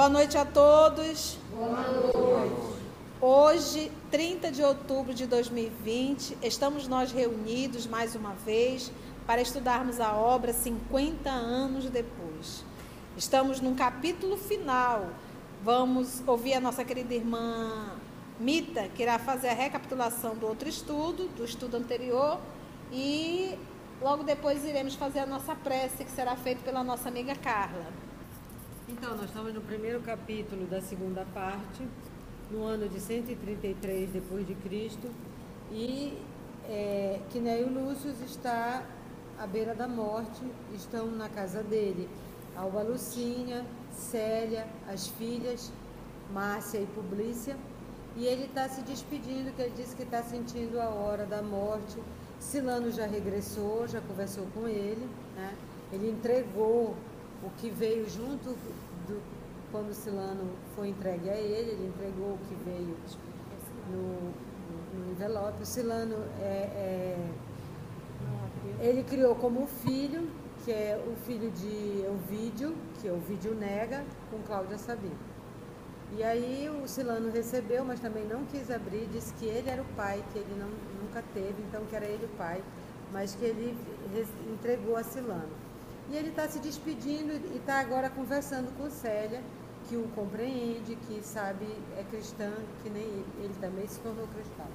Boa noite a todos. Boa noite. Hoje, 30 de outubro de 2020, estamos nós reunidos mais uma vez para estudarmos a obra 50 anos depois. Estamos num capítulo final. Vamos ouvir a nossa querida irmã Mita, que irá fazer a recapitulação do outro estudo, do estudo anterior, e logo depois iremos fazer a nossa prece, que será feita pela nossa amiga Carla. Então, nós estamos no primeiro capítulo da segunda parte, no ano de 133 depois de Cristo, e é, Quinéio Lúcio está à beira da morte, estão na casa dele Alba Lucinha, Célia, as filhas, Márcia e Publícia, e ele está se despedindo, que ele disse que está sentindo a hora da morte. Silano já regressou, já conversou com ele, né? ele entregou o que veio junto do, quando Silano foi entregue a ele, ele entregou o que veio no, no envelope. O Silano é, é, ele criou como filho, que é o filho de Ovídio, que é Ovídio Nega, com Cláudia Sabino. E aí o Silano recebeu, mas também não quis abrir, disse que ele era o pai, que ele não, nunca teve, então que era ele o pai, mas que ele entregou a Silano. E ele está se despedindo e está agora conversando com Célia, que o compreende, que sabe, é cristã, que nem ele, ele também se tornou cristão.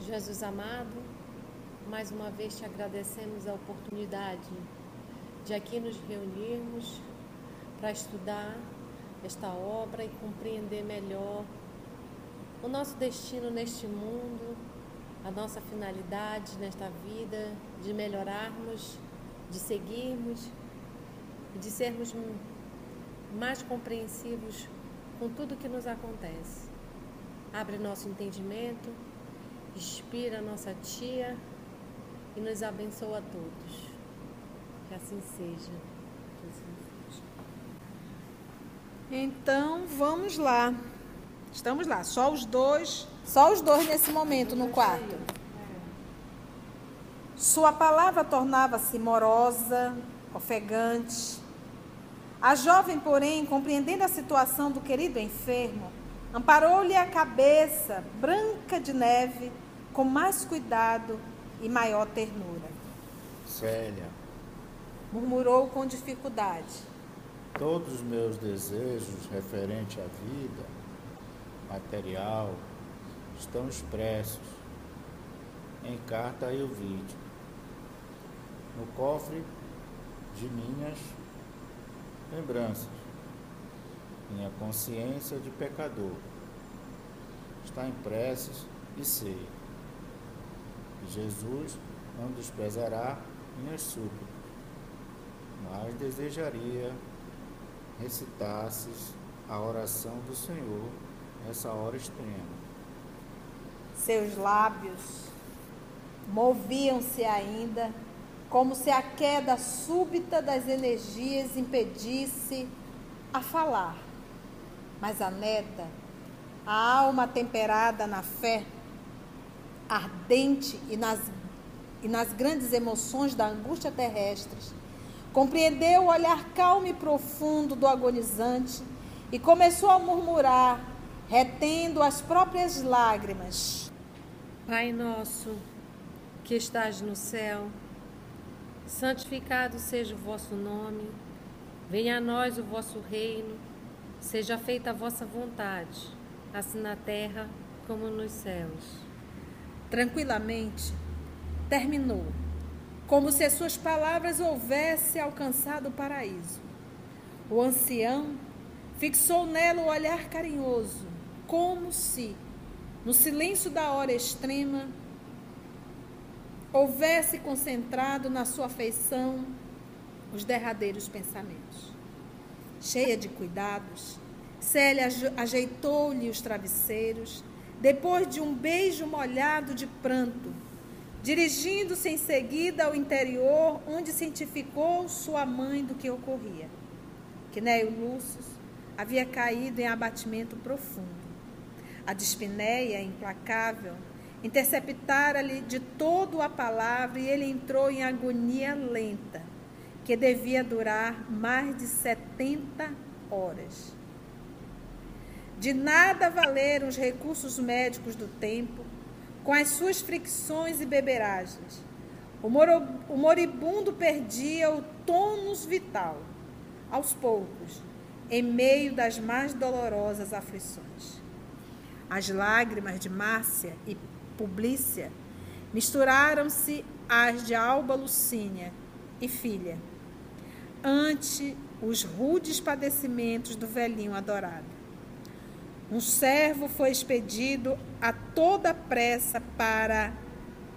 Jesus amado, mais uma vez te agradecemos a oportunidade de aqui nos reunirmos para estudar esta obra e compreender melhor o nosso destino neste mundo, a nossa finalidade nesta vida, de melhorarmos, de seguirmos de sermos mais compreensivos com tudo que nos acontece. Abre nosso entendimento, inspira nossa tia e nos abençoa a todos. Que assim seja. Então, vamos lá. Estamos lá, só os dois, só os dois nesse momento no quarto. Sua palavra tornava-se morosa, ofegante. A jovem, porém, compreendendo a situação do querido enfermo, amparou-lhe a cabeça branca de neve com mais cuidado e maior ternura. Célia, murmurou com dificuldade. Todos os meus desejos referente à vida material estão expressos em carta e o vídeo, no cofre de minhas lembranças, minha consciência de pecador está em preces e sei. Jesus não desprezará minhas súplicas mas desejaria recitasses a oração do Senhor nessa hora extrema. Seus lábios moviam-se ainda, como se a queda súbita das energias impedisse a falar. Mas a neta, a alma temperada na fé, ardente e nas, e nas grandes emoções da angústia terrestres, Compreendeu o olhar calmo e profundo do agonizante e começou a murmurar, retendo as próprias lágrimas. Pai nosso, que estás no céu, santificado seja o vosso nome, venha a nós o vosso reino, seja feita a vossa vontade, assim na terra como nos céus. Tranquilamente, terminou como se as suas palavras houvessem alcançado o paraíso. O ancião fixou nela o olhar carinhoso, como se, no silêncio da hora extrema, houvesse concentrado na sua afeição os derradeiros pensamentos. Cheia de cuidados, Célia ajeitou-lhe os travesseiros, depois de um beijo molhado de pranto dirigindo-se em seguida ao interior, onde cientificou sua mãe do que ocorria. Quinéio Lúcio havia caído em abatimento profundo. A dispneia implacável interceptara-lhe de todo a palavra e ele entrou em agonia lenta, que devia durar mais de 70 horas. De nada valeram os recursos médicos do tempo, com as suas fricções e beberagens. O moribundo perdia o tônus vital, aos poucos, em meio das mais dolorosas aflições. As lágrimas de Márcia e Publícia misturaram-se às de Alba Lucínia e filha, ante os rudes padecimentos do velhinho adorado. Um servo foi expedido a toda pressa para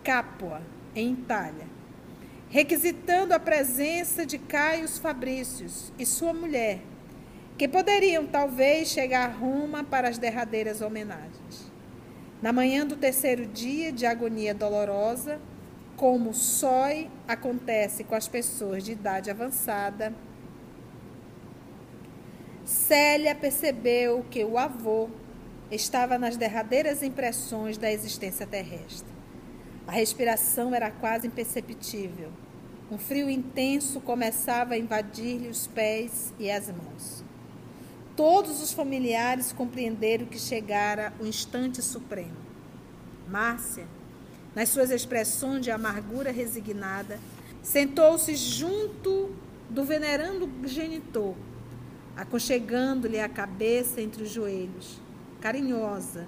Capua, em Itália, requisitando a presença de Caio Fabrícios e sua mulher, que poderiam talvez chegar a Roma para as derradeiras homenagens. Na manhã do terceiro dia de agonia dolorosa, como só acontece com as pessoas de idade avançada, Célia percebeu que o avô estava nas derradeiras impressões da existência terrestre. A respiração era quase imperceptível. Um frio intenso começava a invadir-lhe os pés e as mãos. Todos os familiares compreenderam que chegara o instante supremo. Márcia, nas suas expressões de amargura resignada, sentou-se junto do venerando genitor, aconchegando-lhe a cabeça entre os joelhos, carinhosa,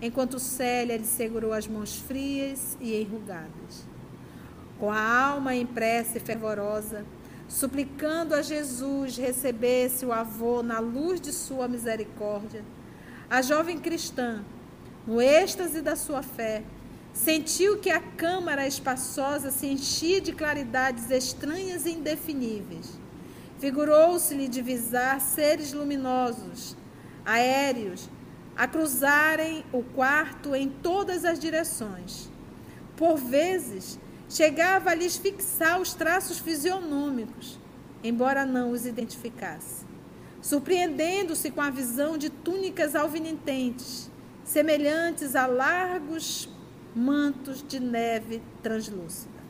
enquanto Célia lhe segurou as mãos frias e enrugadas. Com a alma em prece fervorosa, suplicando a Jesus recebesse o avô na luz de sua misericórdia, a jovem cristã, no êxtase da sua fé, sentiu que a câmara espaçosa se enchia de claridades estranhas e indefiníveis. Figurou-se-lhe divisar seres luminosos, aéreos, a cruzarem o quarto em todas as direções. Por vezes, Chegava a lhes fixar os traços fisionômicos, embora não os identificasse, surpreendendo-se com a visão de túnicas alvinitentes, semelhantes a largos mantos de neve translúcida.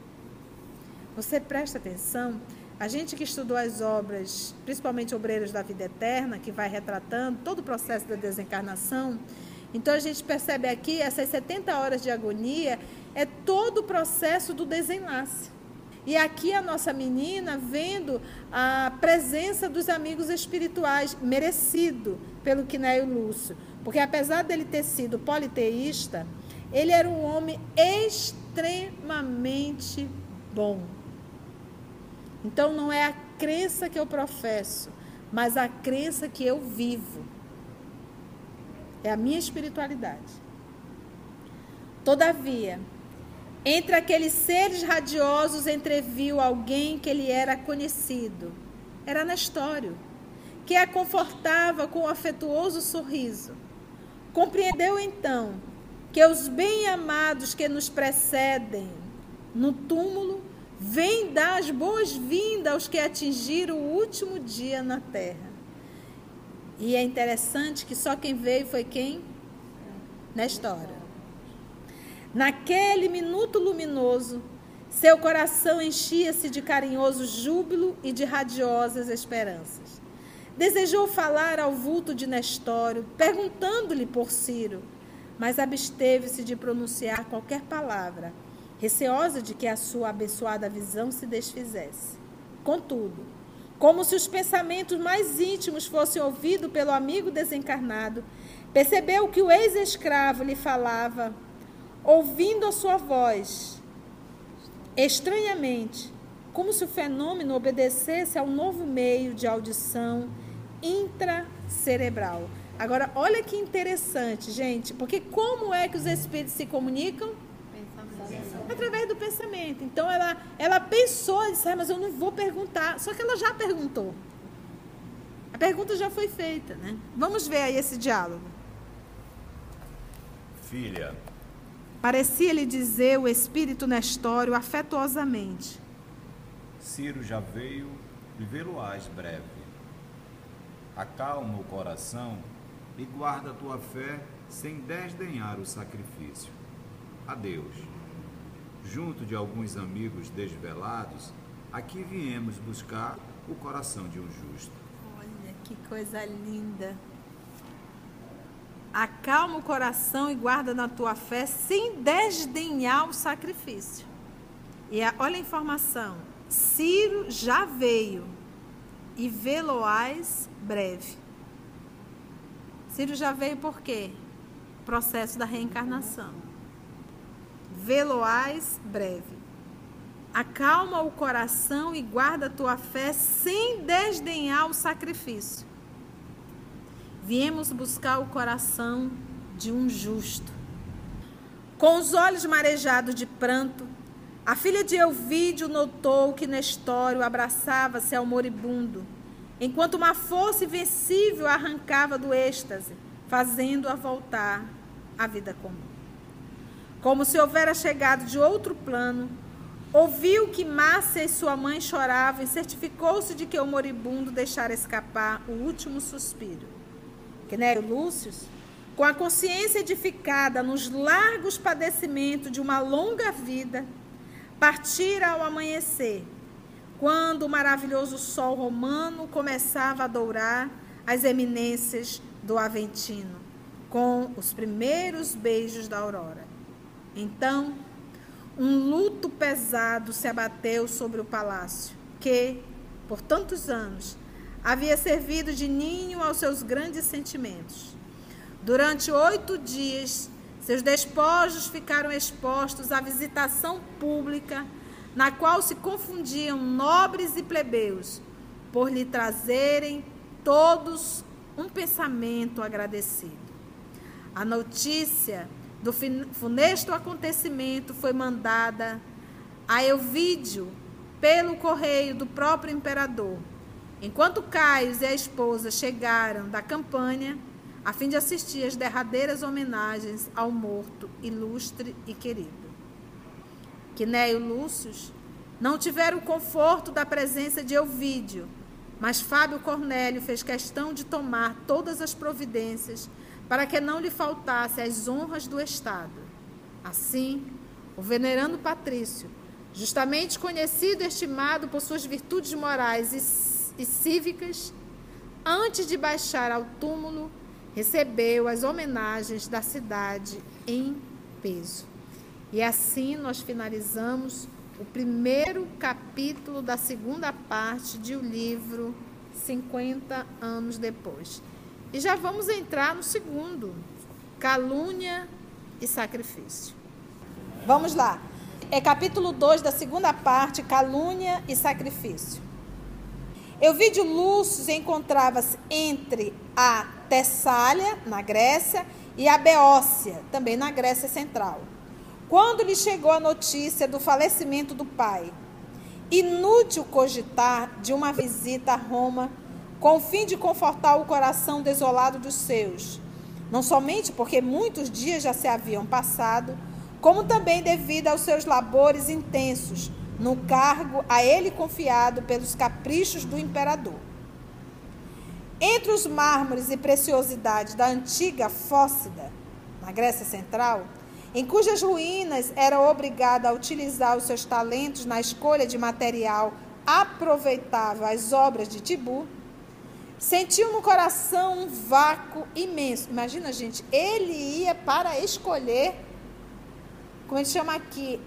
Você presta atenção? A gente que estudou as obras, principalmente Obreiros da Vida Eterna, que vai retratando todo o processo da desencarnação, então a gente percebe aqui essas 70 horas de agonia é todo o processo do desenlace. E aqui a nossa menina vendo a presença dos amigos espirituais, merecido pelo Quinéio Lúcio. Porque apesar dele ter sido politeísta, ele era um homem extremamente bom. Então não é a crença que eu professo, mas a crença que eu vivo. É a minha espiritualidade. Todavia, entre aqueles seres radiosos entreviu alguém que lhe era conhecido. Era Nestório, que a confortava com um afetuoso sorriso. Compreendeu então que os bem-amados que nos precedem no túmulo vêm dar as boas-vindas aos que atingiram o último dia na terra. E é interessante que só quem veio foi quem? Nestório. Naquele minuto luminoso, seu coração enchia-se de carinhoso júbilo e de radiosas esperanças. Desejou falar ao vulto de Nestório, perguntando-lhe por Ciro, mas absteve-se de pronunciar qualquer palavra, receosa de que a sua abençoada visão se desfizesse. Contudo, como se os pensamentos mais íntimos fossem ouvidos pelo amigo desencarnado, percebeu que o ex-escravo lhe falava ouvindo a sua voz, estranhamente, como se o fenômeno obedecesse ao novo meio de audição intracerebral. Agora, olha que interessante, gente, porque como é que os espíritos se comunicam? Pensamento. Através do pensamento. Então, ela, ela pensou e disse, ah, mas eu não vou perguntar. Só que ela já perguntou. A pergunta já foi feita, né? Vamos ver aí esse diálogo. Filha, Parecia-lhe dizer o espírito Nestório afetuosamente. Ciro já veio e vê-lo-ás breve. Acalma o coração e guarda a tua fé sem desdenhar o sacrifício. Adeus. Junto de alguns amigos desvelados, Aqui viemos buscar o coração de um justo. Olha que coisa linda. Acalma o coração e guarda na tua fé sem desdenhar o sacrifício. E a, olha a informação. Ciro já veio e Veloás breve. Ciro já veio por quê? Processo da reencarnação. Veloás breve. Acalma o coração e guarda a tua fé sem desdenhar o sacrifício. Viemos buscar o coração de um justo. Com os olhos marejados de pranto, a filha de Elvídio notou que Nestório abraçava-se ao moribundo, enquanto uma força invencível arrancava do êxtase, fazendo-a voltar à vida comum. Como se houvera chegado de outro plano, ouviu que Márcia e sua mãe choravam e certificou-se de que o moribundo deixara escapar o último suspiro. Quinélio Lúcio, com a consciência edificada nos largos padecimentos de uma longa vida, partira ao amanhecer, quando o maravilhoso sol romano começava a dourar as eminências do Aventino, com os primeiros beijos da aurora. Então, um luto pesado se abateu sobre o palácio, que, por tantos anos, havia servido de ninho aos seus grandes sentimentos. Durante oito dias, seus despojos ficaram expostos à visitação pública, na qual se confundiam nobres e plebeus, por lhe trazerem todos um pensamento agradecido. A notícia do funesto acontecimento foi mandada a Elvídio pelo correio do próprio imperador. Enquanto Caio e a esposa chegaram da campanha, a fim de assistir às derradeiras homenagens ao morto ilustre e querido. Quinéio Lúcio não tiveram o conforto da presença de Elvídio, mas Fábio Cornélio fez questão de tomar todas as providências para que não lhe faltasse as honras do Estado. Assim, o venerando Patrício, justamente conhecido e estimado por suas virtudes morais e, e cívicas, antes de baixar ao túmulo, recebeu as homenagens da cidade em peso. E assim nós finalizamos o primeiro capítulo da segunda parte de o livro 50 anos depois. E já vamos entrar no segundo, calúnia e sacrifício. Vamos lá. É capítulo 2 da segunda parte, calúnia e sacrifício. Euvídio Lúcio encontrava-se entre a Tessália, na Grécia, e a Beócia, também na Grécia Central. Quando lhe chegou a notícia do falecimento do pai, inútil cogitar de uma visita a Roma com o fim de confortar o coração desolado dos seus, não somente porque muitos dias já se haviam passado, como também devido aos seus labores intensos no cargo a ele confiado pelos caprichos do imperador. Entre os mármores e preciosidades da antiga Fócida, na Grécia Central, em cujas ruínas era obrigado a utilizar os seus talentos na escolha de material aproveitável às obras de Tibu, sentiu no coração um vácuo imenso. Imagina, gente, ele ia para escolher, como ele chama aqui,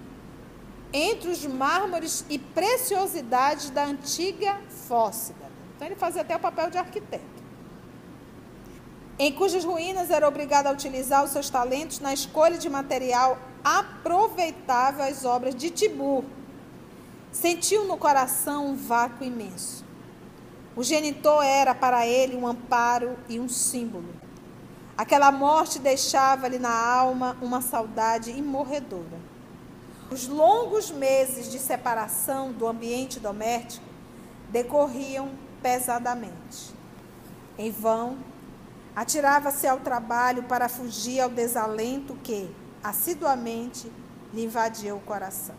entre os mármores e preciosidades da antiga Fócida. Então ele fazia até o papel de arquiteto. Em cujas ruínas era obrigado a utilizar os seus talentos na escolha de material aproveitável às obras de Tibur. Sentiu no coração um vácuo imenso. O genitor era para ele um amparo e um símbolo. Aquela morte deixava-lhe na alma uma saudade imorredora. Os longos meses de separação do ambiente doméstico decorriam pesadamente. Em vão, atirava-se ao trabalho para fugir ao desalento que, assiduamente, lhe invadia o coração.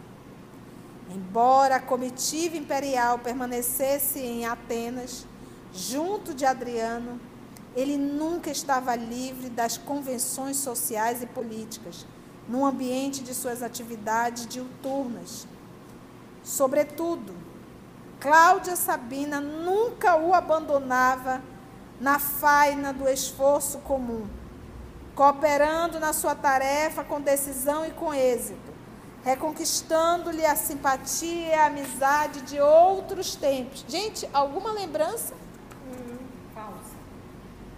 Embora a comitiva imperial permanecesse em Atenas, junto de Adriano, ele nunca estava livre das convenções sociais e políticas no ambiente de suas atividades diuturnas. Sobretudo, Cláudia Sabina nunca o abandonava na faina do esforço comum, cooperando na sua tarefa com decisão e com êxito, reconquistando-lhe a simpatia e a amizade de outros tempos. Gente, alguma lembrança? Hum, falsa.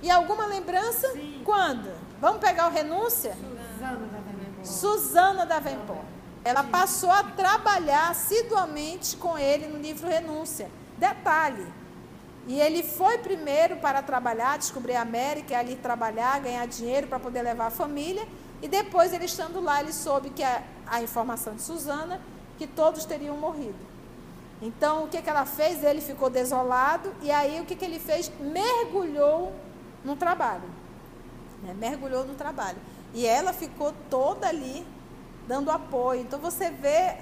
E alguma lembrança? Sim. Quando? Vamos pegar o renúncia? Suzana da Venembó. Suzana da Vempó. Ela passou a trabalhar assiduamente com ele no livro Renúncia. Detalhe. E ele foi primeiro para trabalhar, descobrir a América, ali trabalhar, ganhar dinheiro para poder levar a família. E depois, ele estando lá, ele soube que a, a informação de Suzana, que todos teriam morrido. Então, o que, que ela fez? Ele ficou desolado, e aí o que, que ele fez? Mergulhou no trabalho. Né? Mergulhou no trabalho. E ela ficou toda ali dando apoio. Então você vê,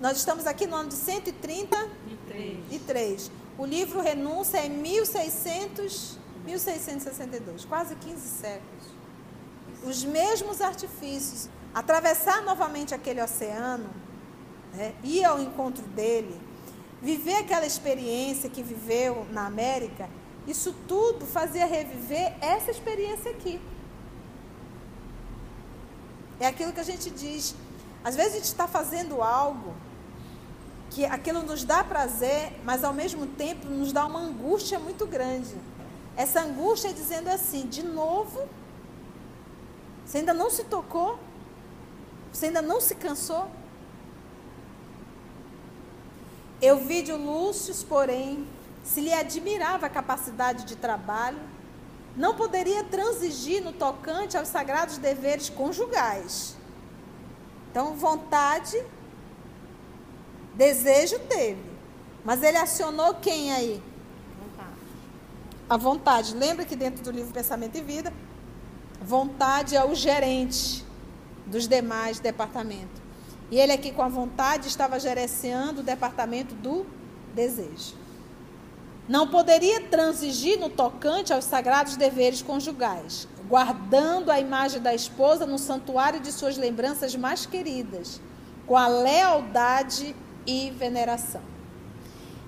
nós estamos aqui no ano de 133. O livro Renúncia é 1600, 1662, quase 15 séculos. Os mesmos artifícios. Atravessar novamente aquele oceano, né, ir ao encontro dele, viver aquela experiência que viveu na América, isso tudo fazia reviver essa experiência aqui. É aquilo que a gente diz. Às vezes a gente está fazendo algo que aquilo nos dá prazer, mas ao mesmo tempo nos dá uma angústia muito grande. Essa angústia é dizendo assim: de novo, você ainda não se tocou? Você ainda não se cansou? Eu vi de Lúcio, porém, se lhe admirava a capacidade de trabalho, não poderia transigir no tocante aos sagrados deveres conjugais. Então, vontade, desejo teve. Mas ele acionou quem aí? Vontade. A vontade. Lembra que dentro do livro Pensamento e Vida, vontade é o gerente dos demais departamentos. E ele aqui com a vontade estava gerenciando o departamento do desejo. Não poderia transigir no tocante aos sagrados deveres conjugais, guardando a imagem da esposa no santuário de suas lembranças mais queridas, com a lealdade e veneração.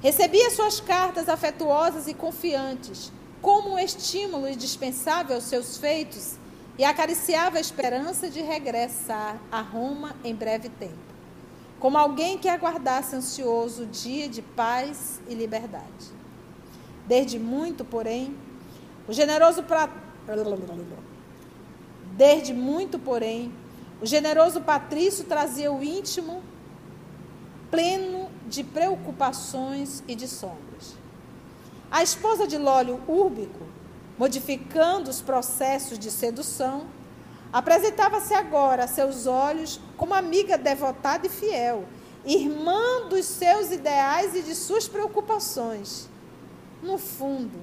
Recebia suas cartas afetuosas e confiantes, como um estímulo indispensável aos seus feitos, e acariciava a esperança de regressar a Roma em breve tempo, como alguém que aguardasse ansioso o dia de paz e liberdade. Desde muito, porém, o generoso pra... Desde muito, porém, o generoso Patrício trazia o íntimo pleno de preocupações e de sombras. A esposa de Lólio Úrbico, modificando os processos de sedução, apresentava-se agora a seus olhos como amiga devotada e fiel, irmã dos seus ideais e de suas preocupações. No fundo,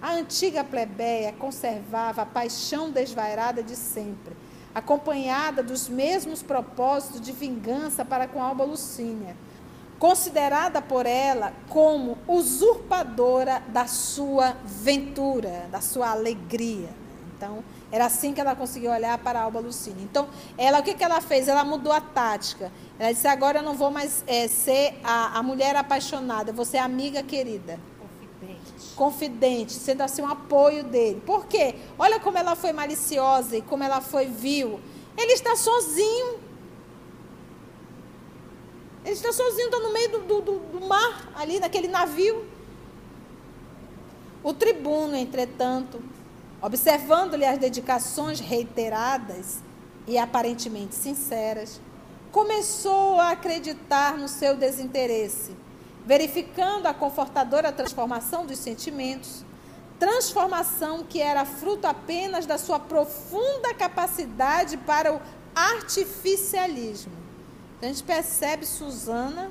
a antiga plebeia conservava a paixão desvairada de sempre, acompanhada dos mesmos propósitos de vingança para com Alba Lucínia, considerada por ela como usurpadora da sua ventura, da sua alegria. Então, era assim que ela conseguiu olhar para a Alba Lucínia. Então, ela, o que, que ela fez? Ela mudou a tática. Ela disse: agora eu não vou mais é, ser a, a mulher apaixonada, eu vou ser amiga querida Confidente. sendo assim um apoio dele. Por quê? Olha como ela foi maliciosa e como ela foi vil. Ele está sozinho. Ele está sozinho, está no meio do, do, do mar, ali naquele navio. O tribuno, entretanto, observando-lhe as dedicações reiteradas e aparentemente sinceras, começou a acreditar no seu desinteresse verificando a confortadora transformação dos sentimentos, transformação que era fruto apenas da sua profunda capacidade para o artificialismo. Então, a gente percebe falsa.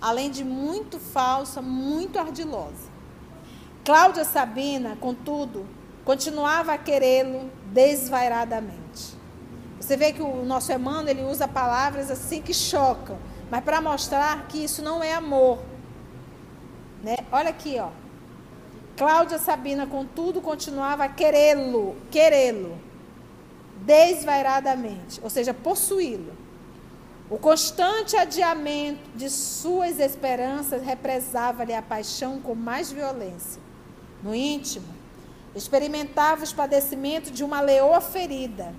além de muito falsa, muito ardilosa. Cláudia Sabina, contudo, continuava a querê-lo desvairadamente. Você vê que o nosso Emmanuel ele usa palavras assim que chocam mas para mostrar que isso não é amor. Né? Olha aqui, ó. Cláudia Sabina, contudo, continuava a querê-lo, querê-lo, desvairadamente, ou seja, possuí-lo. O constante adiamento de suas esperanças represava-lhe a paixão com mais violência. No íntimo, experimentava os padecimentos de uma leoa ferida.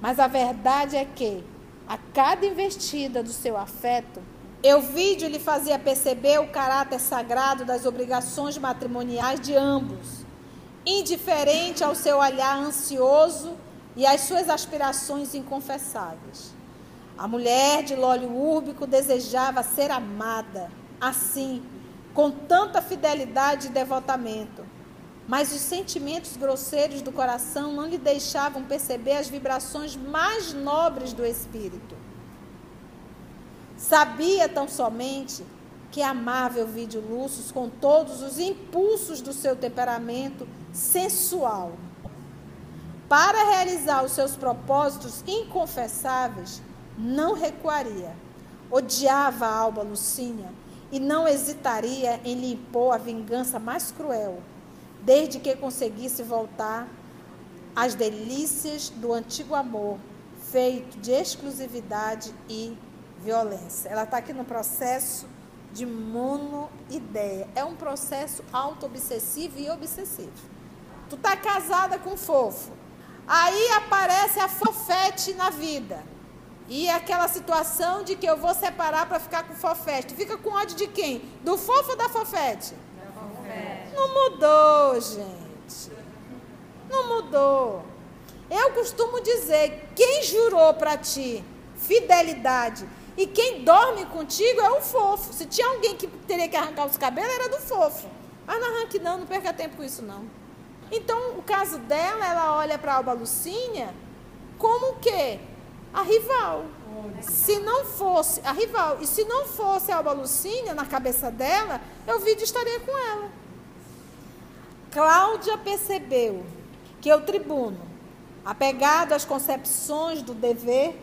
Mas a verdade é que, a cada investida do seu afeto, Euvídio lhe fazia perceber o caráter sagrado das obrigações matrimoniais de ambos, indiferente ao seu olhar ansioso e às suas aspirações inconfessáveis. A mulher de Lólio Úrbico desejava ser amada, assim, com tanta fidelidade e devotamento, mas os sentimentos grosseiros do coração não lhe deixavam perceber as vibrações mais nobres do espírito. Sabia tão somente que amava Elvídio Lúcio com todos os impulsos do seu temperamento sensual. Para realizar os seus propósitos inconfessáveis, não recuaria. Odiava a Alba Lucínia e não hesitaria em lhe impor a vingança mais cruel desde que conseguisse voltar às delícias do antigo amor, feito de exclusividade e violência. Ela está aqui no processo de monoideia. É um processo auto-obsessivo e obsessivo. Tu tá casada com fofo. Aí aparece a fofete na vida. E aquela situação de que eu vou separar para ficar com fofete. Tu fica com ódio de quem? Do fofo ou da fofete? Não mudou, gente. Não mudou. Eu costumo dizer: quem jurou para ti fidelidade e quem dorme contigo é o fofo. Se tinha alguém que teria que arrancar os cabelos, era do fofo. Mas não arranque, não, não perca tempo com isso, não. Então, o caso dela, ela olha para Alba Lucinha como o quê? A rival. Se não fosse a rival, e se não fosse a Alba Lucinha na cabeça dela, eu vi de estaria com ela. Cláudia percebeu que o tribuno, apegado às concepções do dever,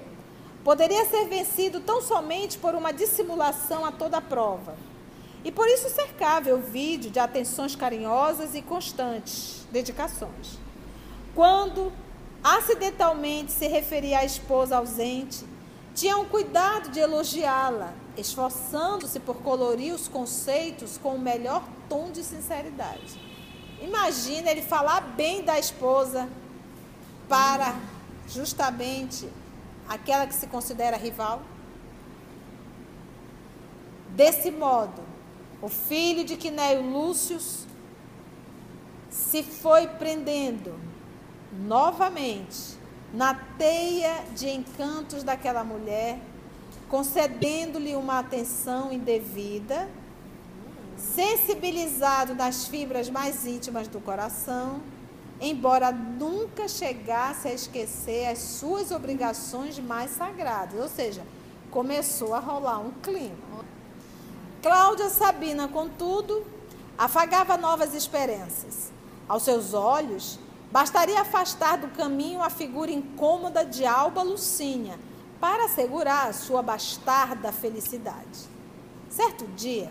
poderia ser vencido tão somente por uma dissimulação a toda prova. E por isso cercava o vídeo de atenções carinhosas e constantes, dedicações. Quando acidentalmente se referia à esposa ausente, tinha um cuidado de elogiá-la, esforçando-se por colorir os conceitos com o melhor tom de sinceridade. Imagina ele falar bem da esposa para justamente aquela que se considera rival. Desse modo, o filho de Quinéio Lúcio se foi prendendo novamente na teia de encantos daquela mulher, concedendo-lhe uma atenção indevida sensibilizado nas fibras mais íntimas do coração, embora nunca chegasse a esquecer as suas obrigações mais sagradas. Ou seja, começou a rolar um clima. Cláudia Sabina, contudo, afagava novas esperanças. Aos seus olhos, bastaria afastar do caminho a figura incômoda de Alba Lucínia para assegurar a sua bastarda felicidade. Certo dia,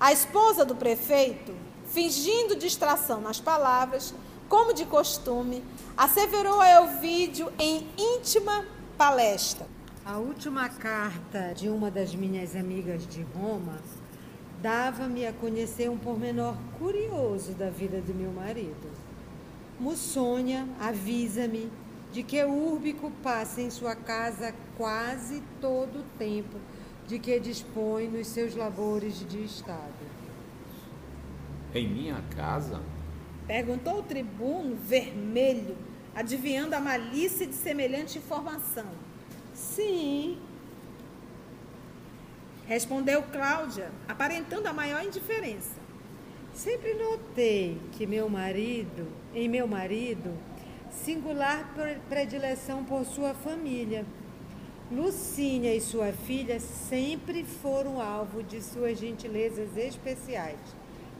a esposa do prefeito, fingindo distração nas palavras, como de costume, asseverou a Elvídio em íntima palestra. A última carta de uma das minhas amigas de Roma dava-me a conhecer um pormenor curioso da vida de meu marido. Mussônia avisa-me de que Úrbico passa em sua casa quase todo o tempo de que dispõe nos seus labores de Estado. Em minha casa? Perguntou o tribuno vermelho, adivinhando a malícia de semelhante informação. Sim. Respondeu Cláudia, aparentando a maior indiferença. Sempre notei que meu marido, em meu marido, singular predileção por sua família Lucínia e sua filha sempre foram alvo de suas gentilezas especiais.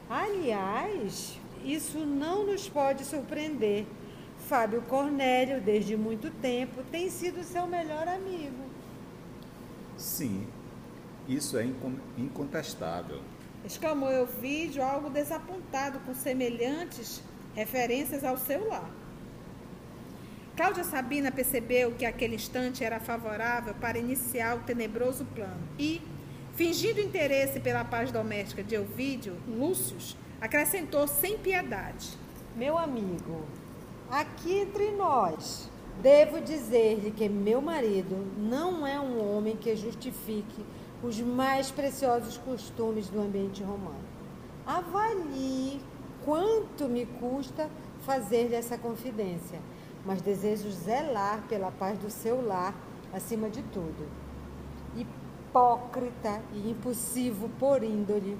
Aliás, isso não nos pode surpreender. Fábio Cornélio, desde muito tempo, tem sido seu melhor amigo. Sim, isso é incontestável. Exclamou Elvídio, algo desapontado com semelhantes referências ao seu lar. Cláudia Sabina percebeu que aquele instante era favorável para iniciar o tenebroso plano. E, fingindo interesse pela paz doméstica de Elvídio, Lúcio acrescentou sem piedade: Meu amigo, aqui entre nós, devo dizer-lhe que meu marido não é um homem que justifique os mais preciosos costumes do ambiente romano. Avalie quanto me custa fazer-lhe essa confidência mas desejo zelar pela paz do seu lar acima de tudo. Hipócrita e impulsivo por índole,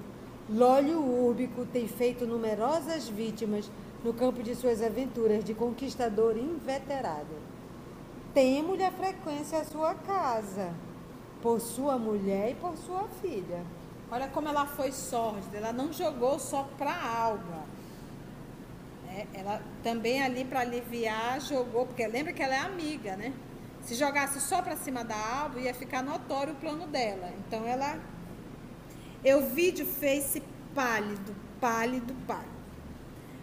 Lólio Úrbico tem feito numerosas vítimas no campo de suas aventuras de conquistador inveterado. Temo-lhe a frequência à sua casa, por sua mulher e por sua filha. Olha como ela foi sórdida, ela não jogou só para a Alba é, ela também ali para aliviar jogou, porque lembra que ela é amiga, né? Se jogasse só para cima da Alba, ia ficar notório o plano dela. Então ela. Euvídio fez-se pálido, pálido, pálido.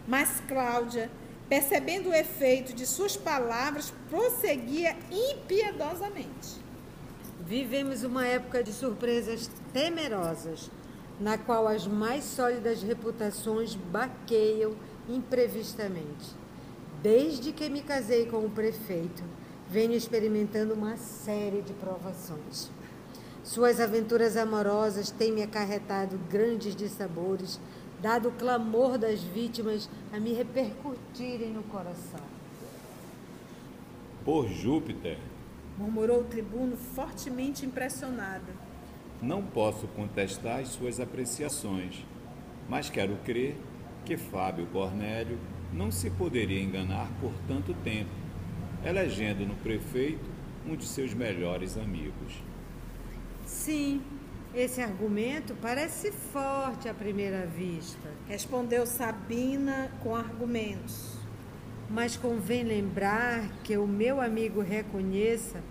Mas Cláudia, percebendo o efeito de suas palavras, prosseguia impiedosamente. Vivemos uma época de surpresas temerosas, na qual as mais sólidas reputações baqueiam imprevistamente. Desde que me casei com o prefeito, venho experimentando uma série de provações. Suas aventuras amorosas têm me acarretado grandes dissabores, dado o clamor das vítimas a me repercutirem no coração. Por Júpiter, murmurou o tribuno fortemente impressionado. Não posso contestar as suas apreciações, mas quero crer que Fábio Cornélio não se poderia enganar por tanto tempo, elegendo no prefeito um de seus melhores amigos. Sim, esse argumento parece forte à primeira vista, respondeu Sabina com argumentos. Mas convém lembrar que o meu amigo reconheça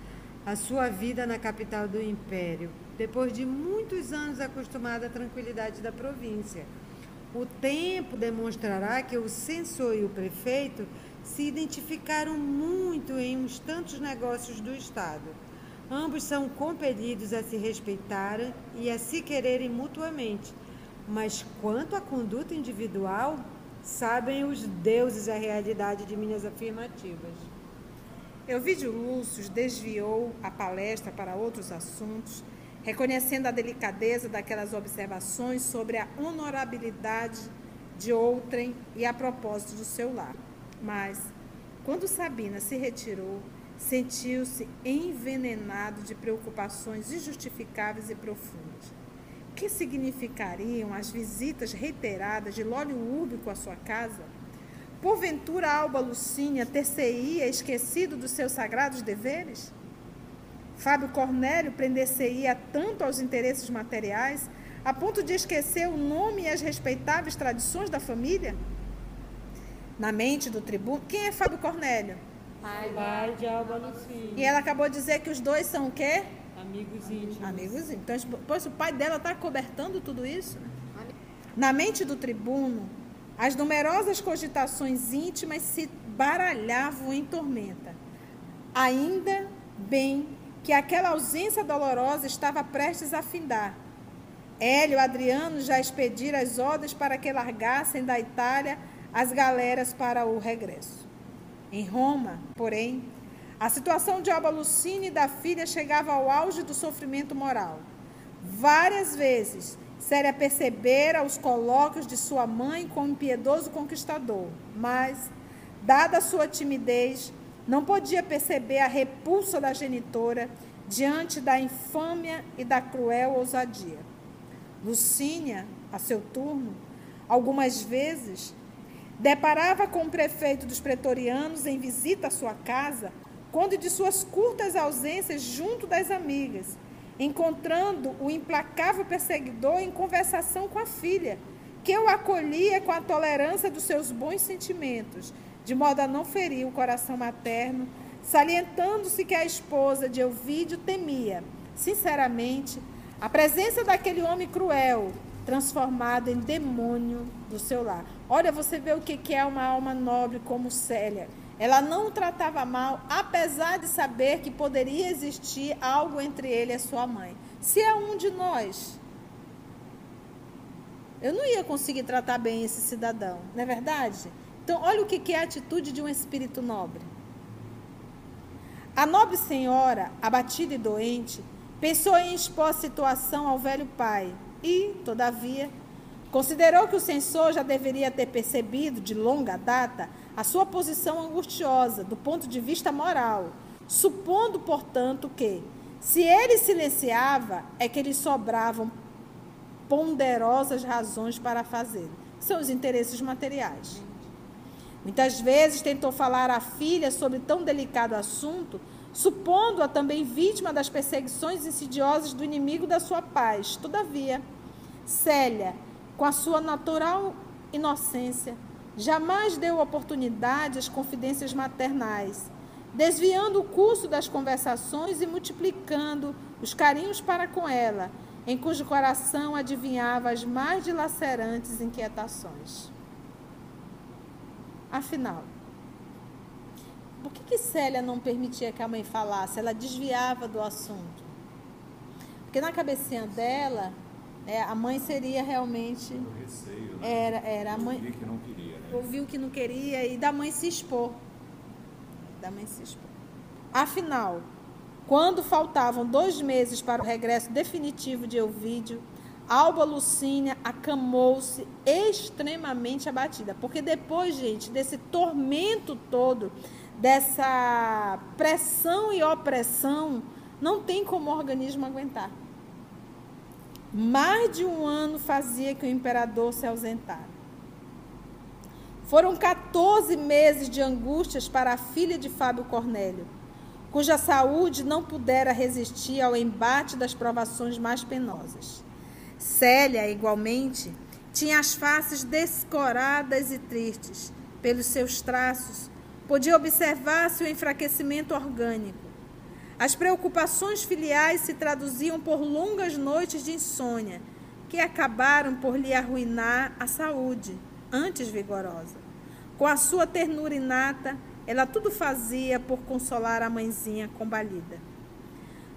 a sua vida na capital do império, depois de muitos anos acostumado à tranquilidade da província. O tempo demonstrará que o censor e o prefeito se identificaram muito em uns tantos negócios do Estado. Ambos são compelidos a se respeitarem e a se quererem mutuamente. Mas quanto à conduta individual, sabem os deuses a realidade de minhas afirmativas. Euvídio Lúcio desviou a palestra para outros assuntos reconhecendo a delicadeza daquelas observações sobre a honorabilidade de outrem e a propósito do seu lar. Mas, quando Sabina se retirou, sentiu-se envenenado de preocupações injustificáveis e profundas. Que significariam as visitas reiteradas de Lólio Úrbico à sua casa? Porventura Alba Lucínia ter-se-ia esquecido dos seus sagrados deveres? Fábio Cornélio prender-se-ia tanto aos interesses materiais, a ponto de esquecer o nome e as respeitáveis tradições da família? Na mente do tribuno, quem é Fábio Cornélio? Pai, pai de Alba Lucília. E ela acabou de dizer que os dois são o quê? Amigos íntimos. Amigos íntimos. Então, pois o pai dela está cobertando tudo isso? Né? Na mente do tribuno, as numerosas cogitações íntimas se baralhavam em tormenta. Ainda bem que aquela ausência dolorosa estava prestes a findar. Hélio Adriano já expedira as ordens para que largassem da Itália as galeras para o regresso. Em Roma, porém, a situação de Alba Lucine e da filha chegava ao auge do sofrimento moral. Várias vezes, Séria percebera os colóquios de sua mãe com o impiedoso conquistador, mas, dada a sua timidez, não podia perceber a repulsa da genitora diante da infâmia e da cruel ousadia. Lucínia, a seu turno, algumas vezes, deparava com o prefeito dos pretorianos em visita à sua casa, quando de suas curtas ausências junto das amigas, encontrando o implacável perseguidor em conversação com a filha, que o acolhia com a tolerância dos seus bons sentimentos de modo a não ferir o coração materno, salientando-se que a esposa de Elvídio temia, sinceramente, a presença daquele homem cruel, transformado em demônio do seu lar. Olha, você vê o que é uma alma nobre como Célia. Ela não o tratava mal, apesar de saber que poderia existir algo entre ele e sua mãe. Se é um de nós, eu não ia conseguir tratar bem esse cidadão, não é verdade? Então, olha o que é a atitude de um espírito nobre. A nobre senhora, abatida e doente, pensou em expor a situação ao velho pai e, todavia, considerou que o censor já deveria ter percebido, de longa data, a sua posição angustiosa do ponto de vista moral, supondo, portanto, que, se ele silenciava, é que lhe sobravam ponderosas razões para fazê-lo. São os interesses materiais. Muitas vezes tentou falar à filha sobre tão delicado assunto, supondo-a também vítima das perseguições insidiosas do inimigo da sua paz. Todavia, Célia, com a sua natural inocência, jamais deu oportunidade às confidências maternais, desviando o curso das conversações e multiplicando os carinhos para com ela, em cujo coração adivinhava as mais dilacerantes inquietações. Afinal, por que, que Célia não permitia que a mãe falasse? Ela desviava do assunto. Porque na cabecinha dela, é, a mãe seria realmente. O receio, né? Era, era a mãe. Ouvi que não queria, né? Ouviu que não queria e da mãe se expor. Da mãe se expor. Afinal, quando faltavam dois meses para o regresso definitivo de Elvídio, Alba Lucínia acamou-se extremamente abatida. Porque depois, gente, desse tormento todo, dessa pressão e opressão, não tem como o organismo aguentar. Mais de um ano fazia que o imperador se ausentara. Foram 14 meses de angústias para a filha de Fábio Cornélio, cuja saúde não pudera resistir ao embate das provações mais penosas. Célia, igualmente, tinha as faces descoradas e tristes. Pelos seus traços, podia observar-se o enfraquecimento orgânico. As preocupações filiais se traduziam por longas noites de insônia, que acabaram por lhe arruinar a saúde, antes vigorosa. Com a sua ternura inata, ela tudo fazia por consolar a mãezinha combalida.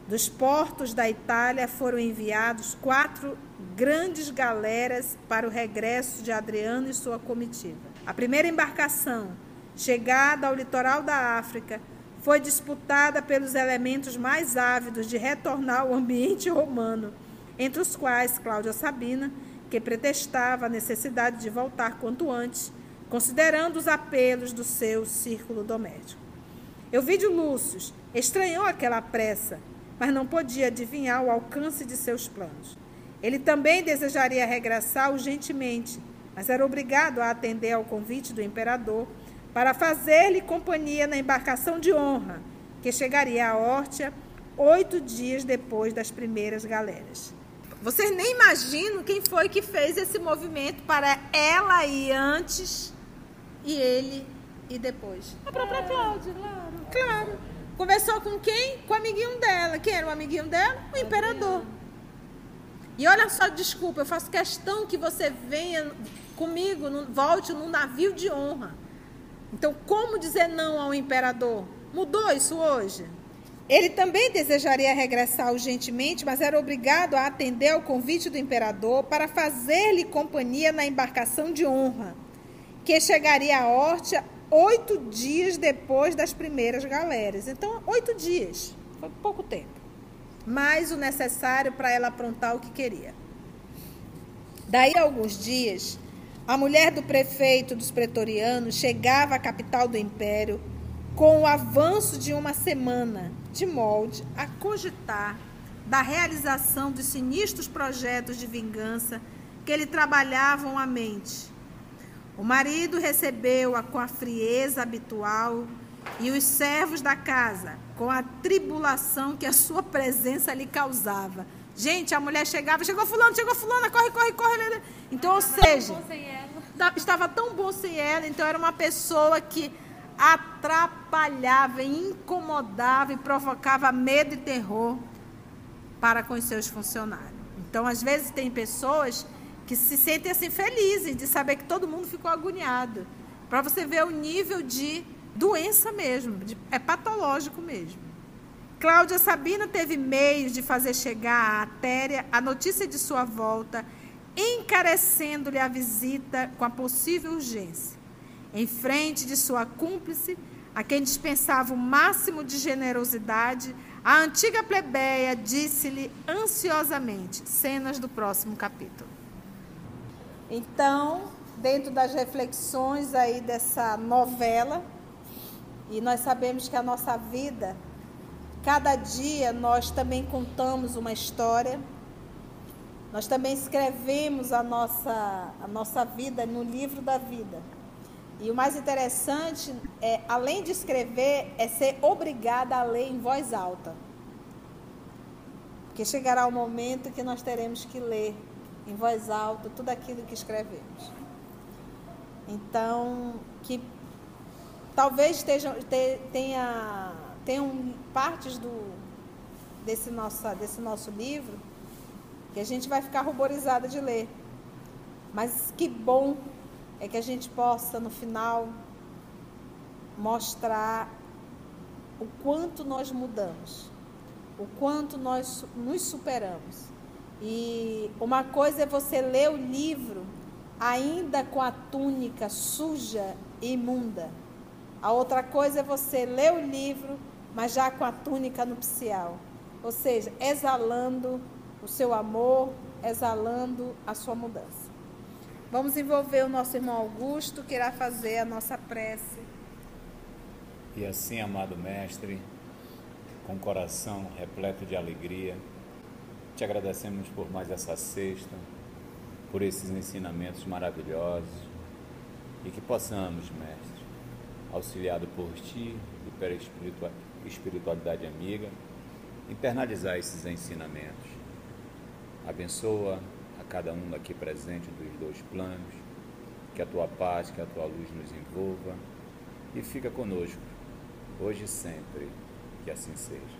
Dos portos da Itália foram enviados quatro grandes galeras para o regresso de Adriano e sua comitiva. A primeira embarcação, chegada ao litoral da África, foi disputada pelos elementos mais ávidos de retornar ao ambiente romano, entre os quais Cláudia Sabina, que pretextava a necessidade de voltar quanto antes, considerando os apelos do seu círculo doméstico. Euvídio Lúcio estranhou aquela pressa, mas não podia adivinhar o alcance de seus planos. Ele também desejaria regressar urgentemente, mas era obrigado a atender ao convite do imperador para fazer-lhe companhia na embarcação de honra, que chegaria a Órtia oito dias depois das primeiras galeras. Vocês nem imaginam quem foi que fez esse movimento para ela ir antes e ele ir depois. A própria Cláudia. Claro. Claro. Conversou com quem? Com o amiguinho dela. Quem era o amiguinho dela? O imperador. E olha só, desculpa, eu faço questão que você venha comigo, volte num navio de honra. Então, como dizer não ao imperador? Mudou isso hoje? Ele também desejaria regressar urgentemente, mas era obrigado a atender ao convite do imperador para fazer-lhe companhia na embarcação de honra, que chegaria a Órtia oito dias depois das primeiras galeras. Então, oito dias, foi pouco tempo mais o necessário para ela aprontar o que queria. Daí a alguns dias, a mulher do prefeito dos pretorianos chegava à capital do império com o avanço de uma semana, de molde a cogitar da realização dos sinistros projetos de vingança que lhe trabalhavam a mente. O marido recebeu-a com a frieza habitual e os servos da casa, com a tribulação que a sua presença lhe causava. Gente, a mulher chegava, chegou fulano, chegou fulana, corre, corre, corre. Então, ou seja, estava tão bom sem ela, então era uma pessoa que atrapalhava, incomodava e provocava medo e terror para com os seus funcionários. Então, às vezes tem pessoas que se sentem assim felizes de saber que todo mundo ficou agoniado. Para você ver o nível de doença mesmo, é patológico mesmo. Cláudia Sabina teve meios de fazer chegar à artéria a notícia de sua volta, encarecendo-lhe a visita com a possível urgência. Em frente de sua cúmplice, a quem dispensava o máximo de generosidade, a antiga plebeia disse-lhe ansiosamente cenas do próximo capítulo. Então, dentro das reflexões aí dessa novela, e nós sabemos que a nossa vida Cada dia nós também contamos uma história, nós também escrevemos a nossa, a nossa vida no livro da vida. E o mais interessante é, além de escrever, é ser obrigada a ler em voz alta. Porque chegará o momento que nós teremos que ler em voz alta tudo aquilo que escrevemos. Então, que talvez esteja, tenha tem partes do, desse, nossa, desse nosso livro que a gente vai ficar ruborizada de ler. Mas que bom é que a gente possa, no final, mostrar o quanto nós mudamos, o quanto nós nos superamos. E uma coisa é você ler o livro ainda com a túnica suja e imunda. A outra coisa é você ler o livro mas já com a túnica nupcial. Ou seja, exalando o seu amor, exalando a sua mudança. Vamos envolver o nosso irmão Augusto, que irá fazer a nossa prece. E assim, amado Mestre, com coração repleto de alegria, te agradecemos por mais essa sexta, por esses ensinamentos maravilhosos e que possamos, Mestre, auxiliado por Ti e pela espiritualidade amiga, internalizar esses ensinamentos. Abençoa a cada um aqui presente dos dois planos, que a tua paz, que a tua luz nos envolva e fica conosco, hoje e sempre, que assim seja.